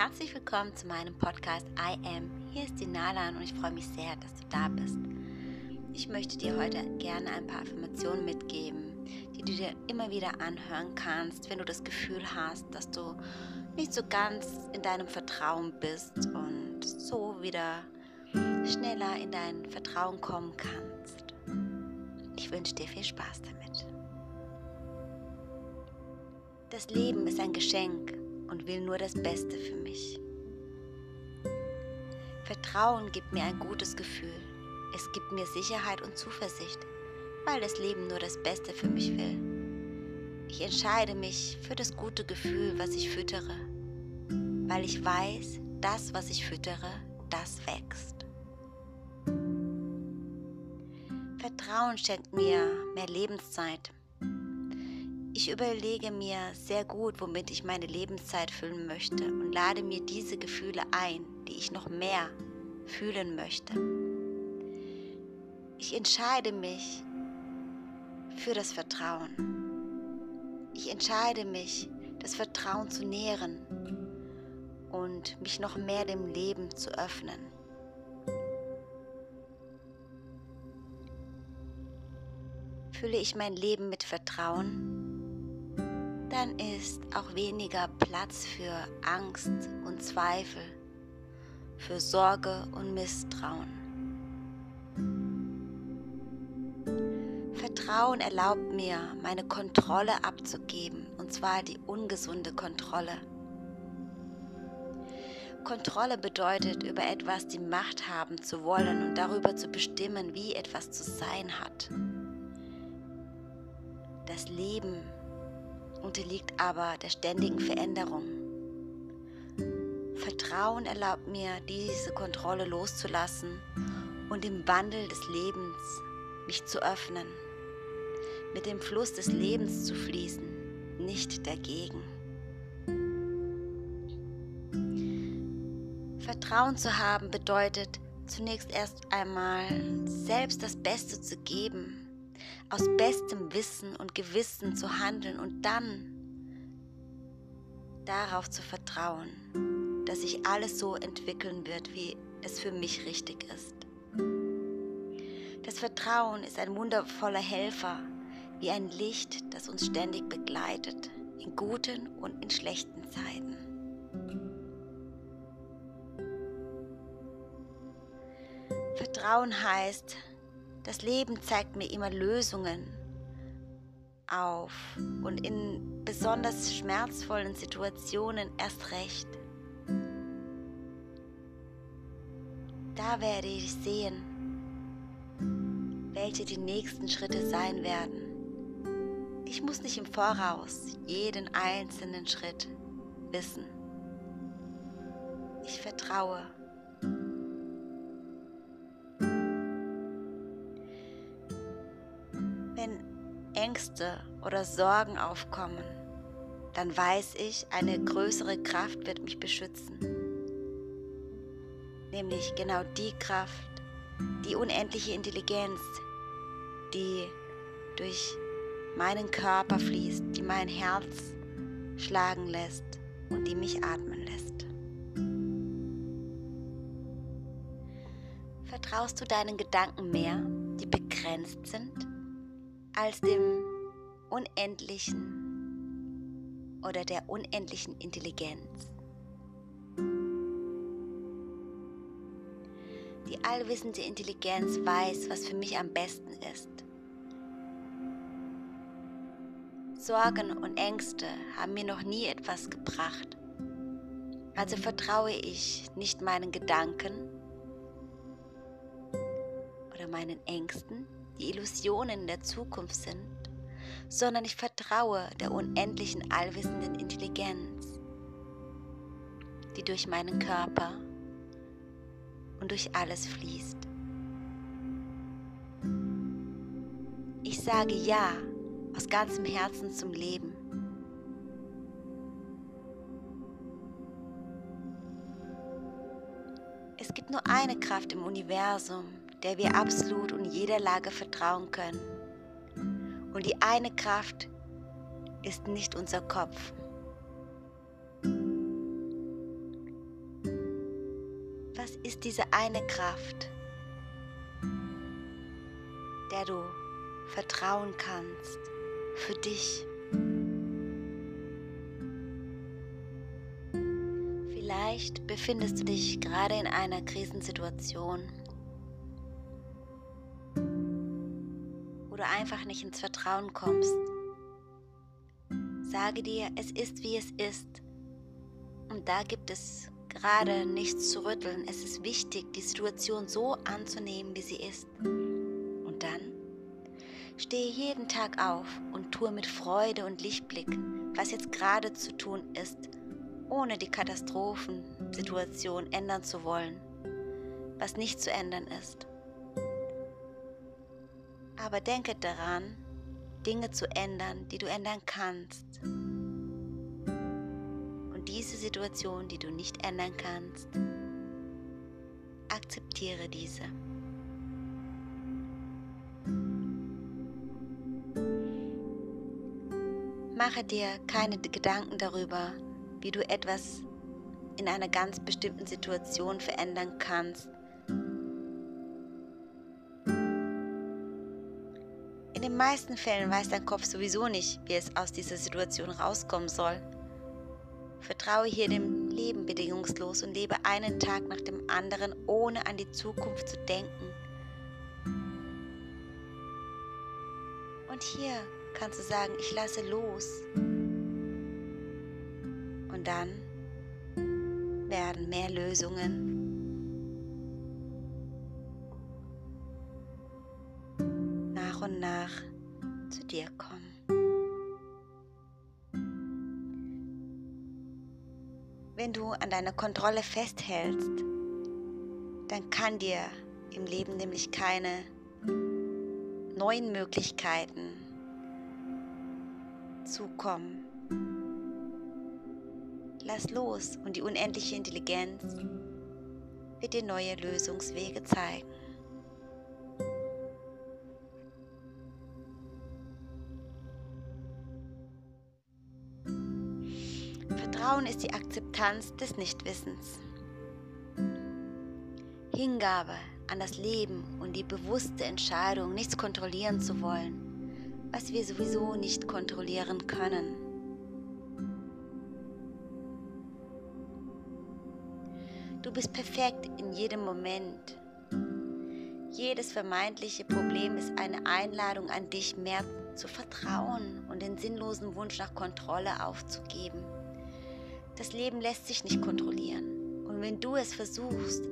herzlich willkommen zu meinem Podcast I Am. Hier ist die Nalan und ich freue mich sehr, dass du da bist. Ich möchte dir heute gerne ein paar Affirmationen mitgeben, die du dir immer wieder anhören kannst, wenn du das Gefühl hast, dass du nicht so ganz in deinem Vertrauen bist und so wieder schneller in dein Vertrauen kommen kannst. Ich wünsche dir viel Spaß damit. Das Leben ist ein Geschenk und will nur das Beste für mich. Vertrauen gibt mir ein gutes Gefühl. Es gibt mir Sicherheit und Zuversicht, weil das Leben nur das Beste für mich will. Ich entscheide mich für das gute Gefühl, was ich füttere, weil ich weiß, das, was ich füttere, das wächst. Vertrauen schenkt mir mehr Lebenszeit, ich überlege mir sehr gut, womit ich meine Lebenszeit füllen möchte und lade mir diese Gefühle ein, die ich noch mehr fühlen möchte. Ich entscheide mich für das Vertrauen. Ich entscheide mich, das Vertrauen zu nähren und mich noch mehr dem Leben zu öffnen. Fülle ich mein Leben mit Vertrauen, dann ist auch weniger Platz für Angst und Zweifel, für Sorge und Misstrauen. Vertrauen erlaubt mir, meine Kontrolle abzugeben, und zwar die ungesunde Kontrolle. Kontrolle bedeutet, über etwas die Macht haben zu wollen und darüber zu bestimmen, wie etwas zu sein hat. Das Leben unterliegt aber der ständigen Veränderung. Vertrauen erlaubt mir, diese Kontrolle loszulassen und im Wandel des Lebens mich zu öffnen, mit dem Fluss des Lebens zu fließen, nicht dagegen. Vertrauen zu haben bedeutet zunächst erst einmal selbst das Beste zu geben aus bestem Wissen und Gewissen zu handeln und dann darauf zu vertrauen, dass sich alles so entwickeln wird, wie es für mich richtig ist. Das Vertrauen ist ein wundervoller Helfer, wie ein Licht, das uns ständig begleitet, in guten und in schlechten Zeiten. Vertrauen heißt, das Leben zeigt mir immer Lösungen auf und in besonders schmerzvollen Situationen erst recht. Da werde ich sehen, welche die nächsten Schritte sein werden. Ich muss nicht im Voraus jeden einzelnen Schritt wissen. Ich vertraue. Ängste oder Sorgen aufkommen, dann weiß ich, eine größere Kraft wird mich beschützen. Nämlich genau die Kraft, die unendliche Intelligenz, die durch meinen Körper fließt, die mein Herz schlagen lässt und die mich atmen lässt. Vertraust du deinen Gedanken mehr, die begrenzt sind? als dem Unendlichen oder der unendlichen Intelligenz. Die allwissende Intelligenz weiß, was für mich am besten ist. Sorgen und Ängste haben mir noch nie etwas gebracht. Also vertraue ich nicht meinen Gedanken oder meinen Ängsten, die Illusionen der Zukunft sind, sondern ich vertraue der unendlichen allwissenden Intelligenz, die durch meinen Körper und durch alles fließt. Ich sage Ja aus ganzem Herzen zum Leben. Es gibt nur eine Kraft im Universum, der wir absolut und jeder Lage vertrauen können. Und die eine Kraft ist nicht unser Kopf. ist diese eine Kraft, der du vertrauen kannst für dich. Vielleicht befindest du dich gerade in einer Krisensituation, du einfach nicht ins Vertrauen kommst. Sage dir, es ist wie es ist. Und da gibt es gerade nichts zu rütteln. Es ist wichtig, die Situation so anzunehmen, wie sie ist. Und dann stehe jeden Tag auf und tue mit Freude und Lichtblick, was jetzt gerade zu tun ist, ohne die Katastrophensituation ändern zu wollen, was nicht zu ändern ist. Aber denke daran, Dinge zu ändern, die du ändern kannst. Und diese Situation, die du nicht ändern kannst, akzeptiere diese. Mache dir keine Gedanken darüber, wie du etwas in einer ganz bestimmten Situation verändern kannst In den meisten Fällen weiß dein Kopf sowieso nicht, wie es aus dieser Situation rauskommen soll. Vertraue hier dem Leben bedingungslos und lebe einen Tag nach dem anderen, ohne an die Zukunft zu denken. Und hier kannst du sagen, ich lasse los. Und dann werden mehr Lösungen an deiner Kontrolle festhältst, dann kann dir im Leben nämlich keine neuen Möglichkeiten zukommen. Lass los und die unendliche Intelligenz wird dir neue Lösungswege zeigen. Vertrauen ist die Akzeptanz des Nichtwissens. Hingabe an das Leben und die bewusste Entscheidung, nichts kontrollieren zu wollen, was wir sowieso nicht kontrollieren können. Du bist perfekt in jedem Moment. Jedes vermeintliche Problem ist eine Einladung an dich, mehr zu vertrauen und den sinnlosen Wunsch nach Kontrolle aufzugeben. Das Leben lässt sich nicht kontrollieren. Und wenn du es versuchst,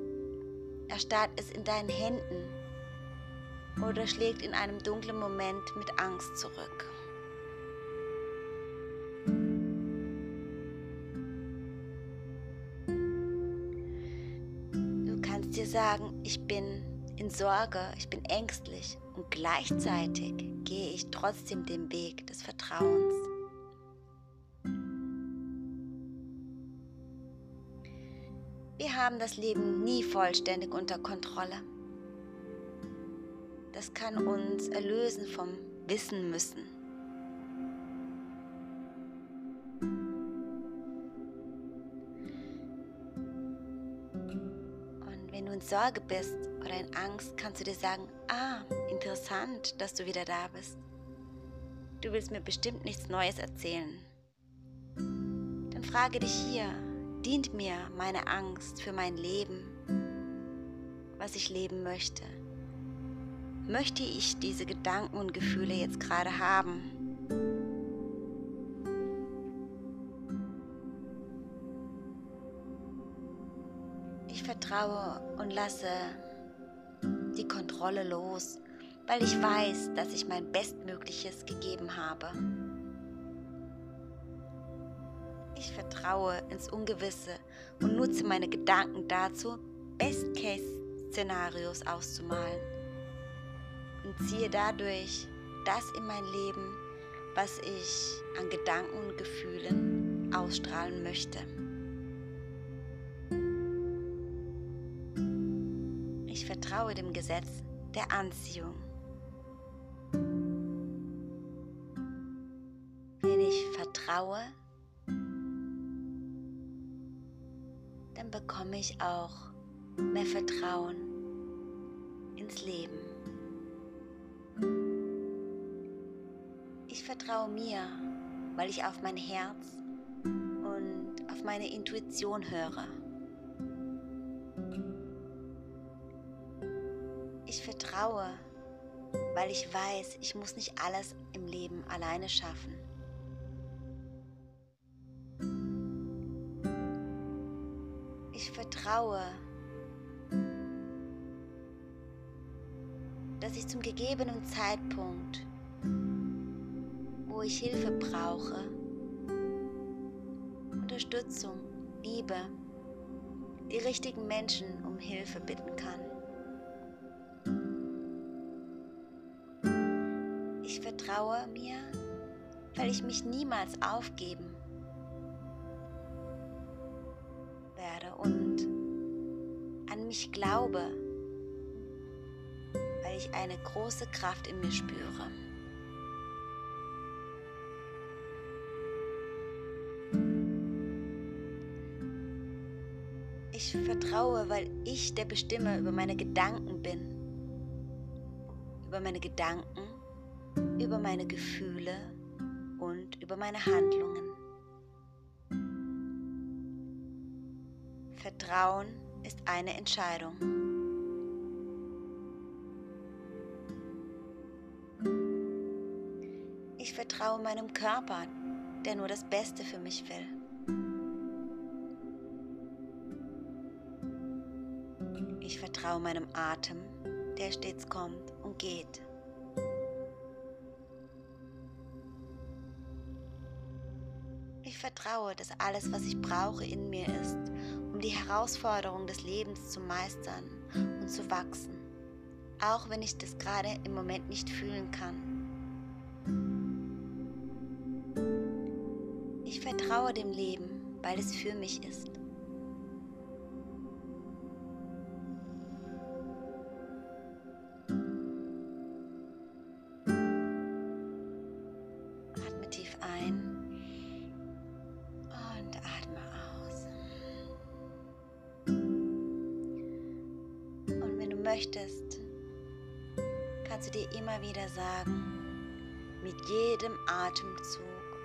erstarrt es in deinen Händen oder schlägt in einem dunklen Moment mit Angst zurück. Du kannst dir sagen, ich bin in Sorge, ich bin ängstlich und gleichzeitig gehe ich trotzdem den Weg des Vertrauens. Haben das Leben nie vollständig unter Kontrolle. Das kann uns erlösen vom Wissen müssen. Und wenn du in Sorge bist oder in Angst, kannst du dir sagen, ah, interessant, dass du wieder da bist. Du willst mir bestimmt nichts Neues erzählen. Dann frage dich hier, Dient mir meine Angst für mein Leben, was ich leben möchte? Möchte ich diese Gedanken und Gefühle jetzt gerade haben? Ich vertraue und lasse die Kontrolle los, weil ich weiß, dass ich mein Bestmögliches gegeben habe. Ich vertraue ins Ungewisse und nutze meine Gedanken dazu, Best-Case-Szenarios auszumalen und ziehe dadurch das in mein Leben, was ich an Gedanken und Gefühlen ausstrahlen möchte. Ich vertraue dem Gesetz der Anziehung. Wenn ich vertraue, bekomme ich auch mehr Vertrauen ins Leben. Ich vertraue mir, weil ich auf mein Herz und auf meine Intuition höre. Ich vertraue, weil ich weiß, ich muss nicht alles im Leben alleine schaffen. Vertraue, dass ich zum gegebenen Zeitpunkt, wo ich Hilfe brauche, Unterstützung, Liebe, die richtigen Menschen um Hilfe bitten kann. Ich vertraue mir, weil ich mich niemals aufgeben mich glaube, weil ich eine große Kraft in mir spüre. Ich vertraue, weil ich der Bestimmer über meine Gedanken bin. Über meine Gedanken, über meine Gefühle und über meine Handlungen. Vertrauen ist eine Entscheidung. Ich vertraue meinem Körper, der nur das Beste für mich will. Ich vertraue meinem Atem, der stets kommt und geht. Ich vertraue, dass alles, was ich brauche, in mir ist, um die Herausforderung des Lebens zu meistern und zu wachsen, auch wenn ich das gerade im Moment nicht fühlen kann. Ich vertraue dem Leben, weil es für mich ist. Möchtest, kannst du dir immer wieder sagen, mit jedem Atemzug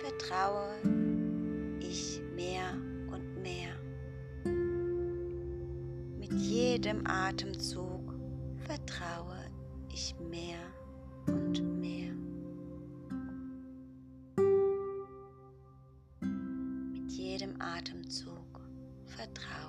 vertraue ich mehr und mehr. Mit jedem Atemzug vertraue ich mehr und mehr. Mit jedem Atemzug vertraue